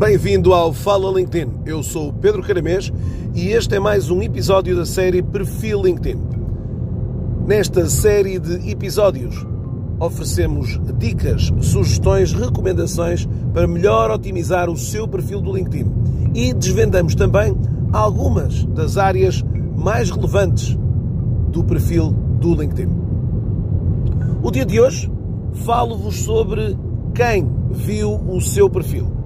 Bem-vindo ao Fala LinkedIn. Eu sou o Pedro Caramês e este é mais um episódio da série Perfil LinkedIn. Nesta série de episódios oferecemos dicas, sugestões, recomendações para melhor otimizar o seu perfil do LinkedIn e desvendamos também algumas das áreas mais relevantes do perfil do LinkedIn. O dia de hoje falo-vos sobre quem viu o seu perfil.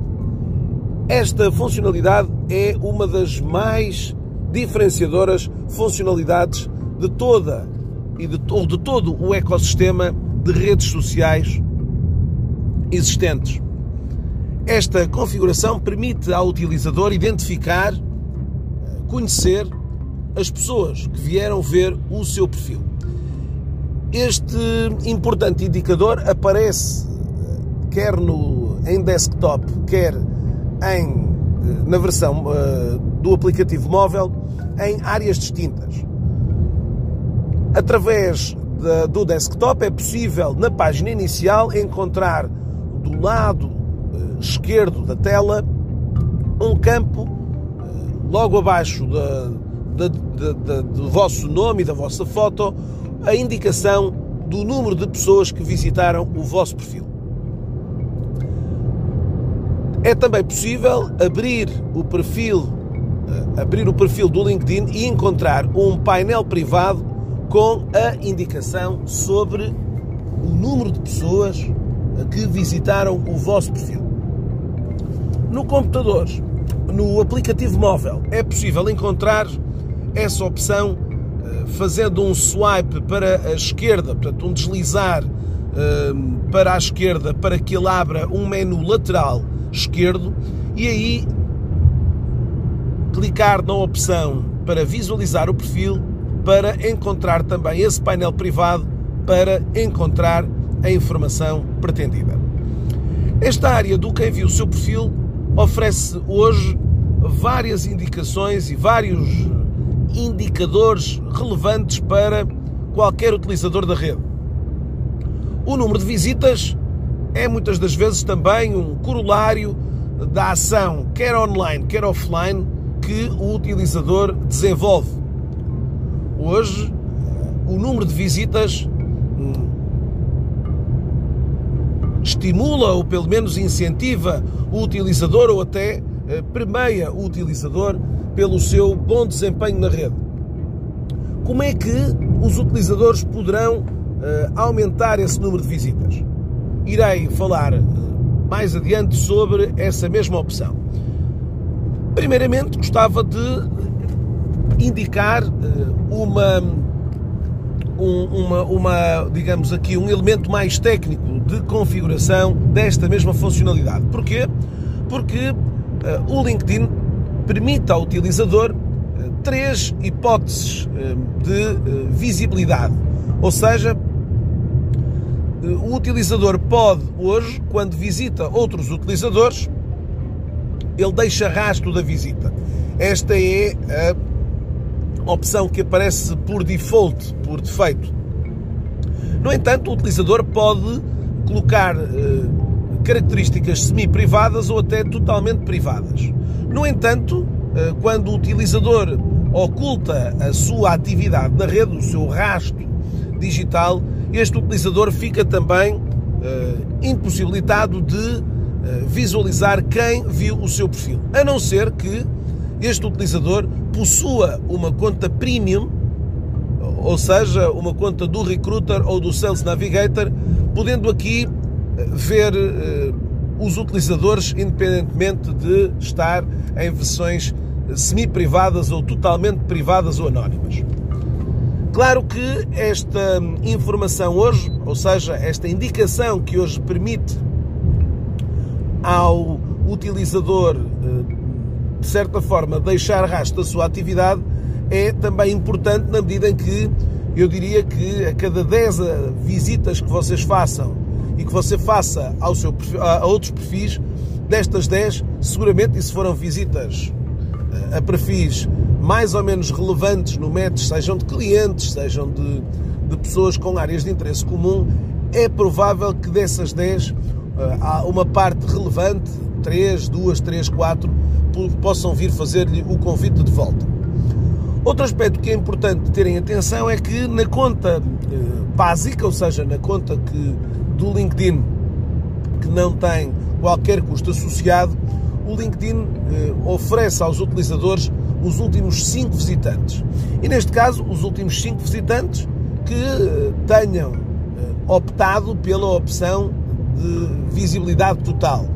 Esta funcionalidade é uma das mais diferenciadoras funcionalidades de toda e de, ou de todo o ecossistema de redes sociais existentes. Esta configuração permite ao utilizador identificar, conhecer as pessoas que vieram ver o seu perfil. Este importante indicador aparece quer no, em desktop, quer em, na versão uh, do aplicativo móvel em áreas distintas. Através de, do desktop é possível, na página inicial, encontrar do lado uh, esquerdo da tela um campo uh, logo abaixo da, da, do vosso nome e da vossa foto a indicação do número de pessoas que visitaram o vosso perfil. É também possível abrir o perfil, eh, abrir o perfil do LinkedIn e encontrar um painel privado com a indicação sobre o número de pessoas que visitaram o vosso perfil. No computador, no aplicativo móvel, é possível encontrar essa opção eh, fazendo um swipe para a esquerda, portanto, um deslizar eh, para a esquerda para que ele abra um menu lateral esquerdo e aí clicar na opção para visualizar o perfil para encontrar também esse painel privado para encontrar a informação pretendida. Esta área do quem viu o seu perfil oferece hoje várias indicações e vários indicadores relevantes para qualquer utilizador da rede. O número de visitas é muitas das vezes também um corolário da ação, quer online, quer offline, que o utilizador desenvolve. Hoje, o número de visitas hum, estimula ou pelo menos incentiva o utilizador ou até eh, premia o utilizador pelo seu bom desempenho na rede. Como é que os utilizadores poderão eh, aumentar esse número de visitas? Irei falar eh, mais adiante sobre essa mesma opção. Primeiramente, gostava de indicar eh, uma, uma, uma, digamos aqui, um elemento mais técnico de configuração desta mesma funcionalidade. Porquê? Porque uh, o LinkedIn permite ao utilizador uh, três hipóteses uh, de visibilidade. Ou seja, o utilizador pode hoje, quando visita outros utilizadores, ele deixa rastro da visita. Esta é a opção que aparece por default, por defeito. No entanto, o utilizador pode colocar eh, características semi-privadas ou até totalmente privadas. No entanto, eh, quando o utilizador oculta a sua atividade na rede, o seu rastro digital, este utilizador fica também uh, impossibilitado de uh, visualizar quem viu o seu perfil, a não ser que este utilizador possua uma conta premium, ou seja, uma conta do Recruiter ou do Sales Navigator, podendo aqui eh, ver os utilizadores independentemente de estar em versões semi-privadas ou totalmente privadas ou anónimas. Claro que esta informação hoje, ou seja, esta indicação que hoje permite ao utilizador, eh, de certa forma, deixar rastro da sua atividade, é também importante na medida em que eu diria que a cada 10 visitas que vocês façam e que você faça ao seu, a outros perfis, destas 10, seguramente, e se foram visitas eh, a perfis mais ou menos relevantes no match, sejam de clientes, sejam de, de pessoas com áreas de interesse comum, é provável que dessas 10 uh, há uma parte relevante três, duas, três, quatro, possam vir fazer-lhe o convite de volta. Outro aspecto que é importante terem atenção é que na conta eh, básica, ou seja, na conta que, do LinkedIn, que não tem qualquer custo associado, o LinkedIn eh, oferece aos utilizadores os últimos 5 visitantes. E neste caso, os últimos 5 visitantes que eh, tenham eh, optado pela opção de visibilidade total.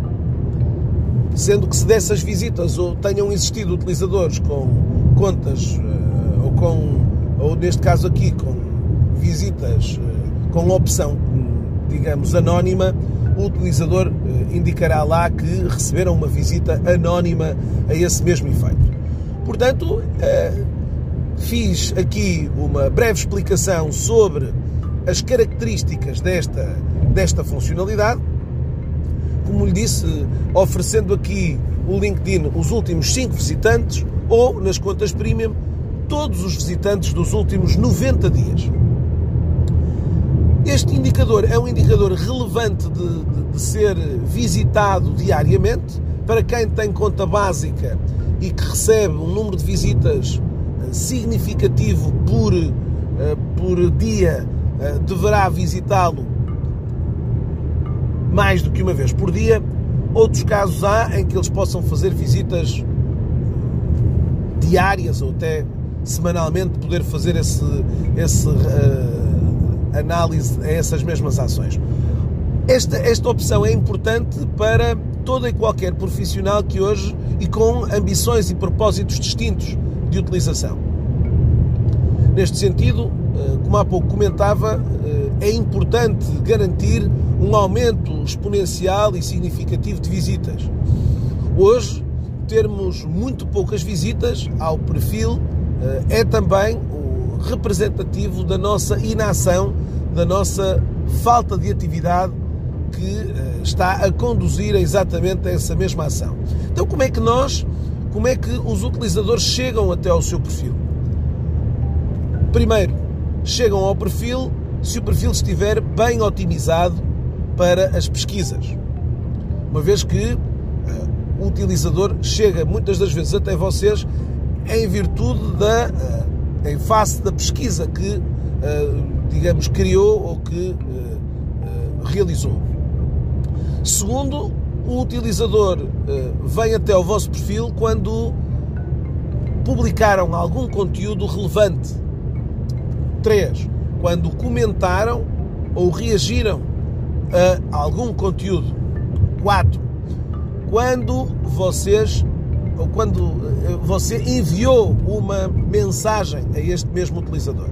Sendo que se dessas visitas ou tenham existido utilizadores com contas ou com, ou neste caso aqui, com visitas com opção, digamos, anónima, o utilizador indicará lá que receberam uma visita anónima a esse mesmo efeito. Portanto, fiz aqui uma breve explicação sobre as características desta, desta funcionalidade. Como lhe disse, oferecendo aqui o LinkedIn os últimos 5 visitantes ou, nas contas premium, todos os visitantes dos últimos 90 dias. Este indicador é um indicador relevante de, de, de ser visitado diariamente para quem tem conta básica e que recebe um número de visitas significativo por, eh, por dia eh, deverá visitá-lo mais do que uma vez por dia. Outros casos há em que eles possam fazer visitas diárias ou até semanalmente poder fazer esse, esse análise a essas mesmas ações. Esta, esta opção é importante para todo e qualquer profissional que hoje e com ambições e propósitos distintos de utilização. Neste sentido, eh, como há pouco comentava, eh, é importante garantir um aumento exponencial e significativo de visitas. Hoje, termos muito poucas visitas ao perfil eh, é também representativo da nossa inação, da nossa falta de atividade que está a conduzir exatamente a essa mesma ação. Então, como é que nós como é que os utilizadores chegam até ao seu perfil? Primeiro, chegam ao perfil se o perfil estiver bem otimizado para as pesquisas. Uma vez que uh, o utilizador chega muitas das vezes até vocês em virtude da, uh, em face da pesquisa que, digamos, criou ou que realizou. Segundo, o utilizador eh, vem até o vosso perfil quando publicaram algum conteúdo relevante. 3. Quando comentaram ou reagiram a algum conteúdo. 4. Quando vocês ou quando eh, você enviou uma mensagem a este mesmo utilizador.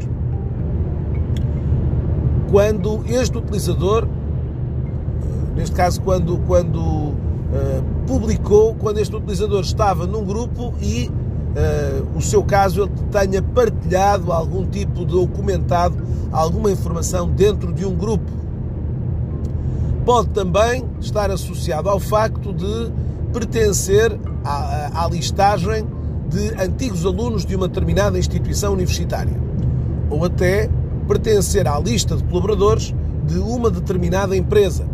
Quando este utilizador neste caso quando, quando uh, publicou, quando este utilizador estava num grupo e uh, o seu caso ele tenha partilhado algum tipo de ou comentado alguma informação dentro de um grupo. Pode também estar associado ao facto de pertencer à, à listagem de antigos alunos de uma determinada instituição universitária ou até pertencer à lista de colaboradores de uma determinada empresa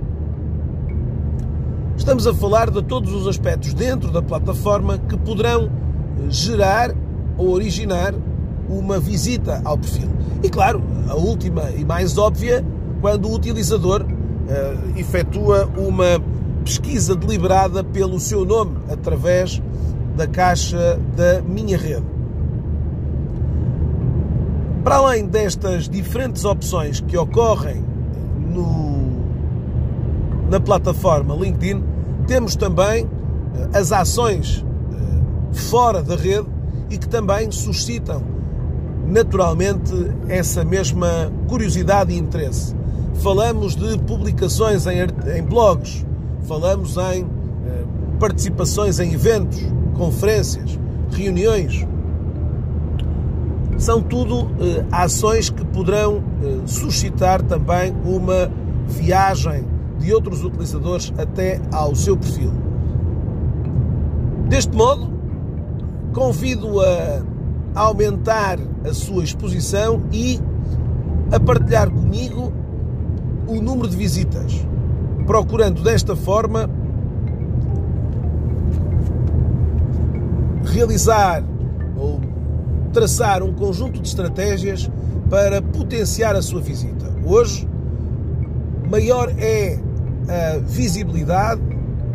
Estamos a falar de todos os aspectos dentro da plataforma que poderão eh, gerar ou originar uma visita ao perfil. E claro, a última e mais óbvia, quando o utilizador uh, efetua uma pesquisa deliberada pelo seu nome através da caixa da minha rede. Para além destas diferentes opções que ocorrem no, na plataforma LinkedIn, temos também eh, as ações eh, fora da rede e que também suscitam naturalmente essa mesma curiosidade e interesse. Falamos de publicações em, em blogs, falamos em eh, participações em eventos, conferências, reuniões. São tudo ações que poderão suscitar também uma viagem de outros utilizadores até ao seu perfil. Deste modo, convido a aumentar a sua exposição e a partilhar comigo o número de visitas, procurando desta forma realizar ou traçar um conjunto de estratégias para potenciar a sua visita. Hoje, maior é a visibilidade,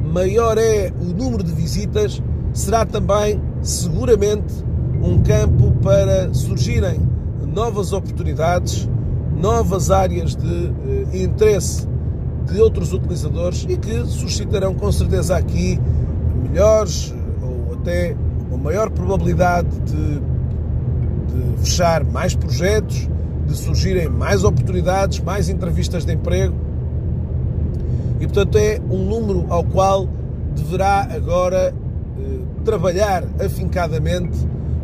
maior é o número de visitas, será também, seguramente, um campo para surgirem novas oportunidades, novas áreas de eh, interesse de outros utilizadores e que suscitarão com certeza aqui melhores ou até uma maior probabilidade de, de fechar mais projetos, de surgirem mais oportunidades, mais entrevistas de emprego. E portanto é um número ao qual deverá agora eh, trabalhar afincadamente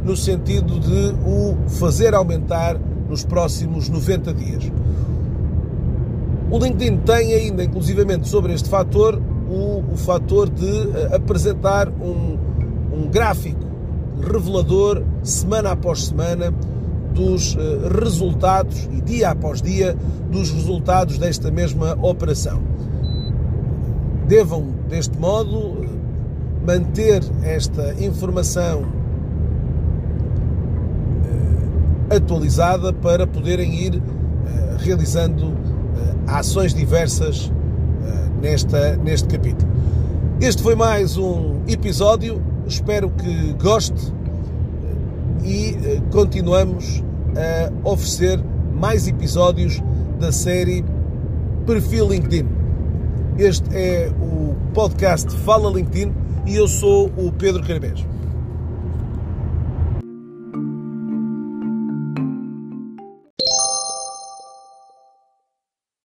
no sentido de o fazer aumentar nos próximos 90 dias. O LinkedIn tem ainda, inclusivamente, sobre este fator, o, o fator de uh, apresentar um, um gráfico revelador, semana após semana, dos uh, resultados e dia após dia dos resultados desta mesma operação. Devam, deste modo, manter esta informação uh, atualizada para poderem ir realizando ações diversas nesta, neste capítulo. Este foi mais um episódio, espero que goste uh, e uh, continuamos a oferecer mais episódios da série Perfil LinkedIn. Este é o podcast Fala LinkedIn e eu sou o Pedro Carabés.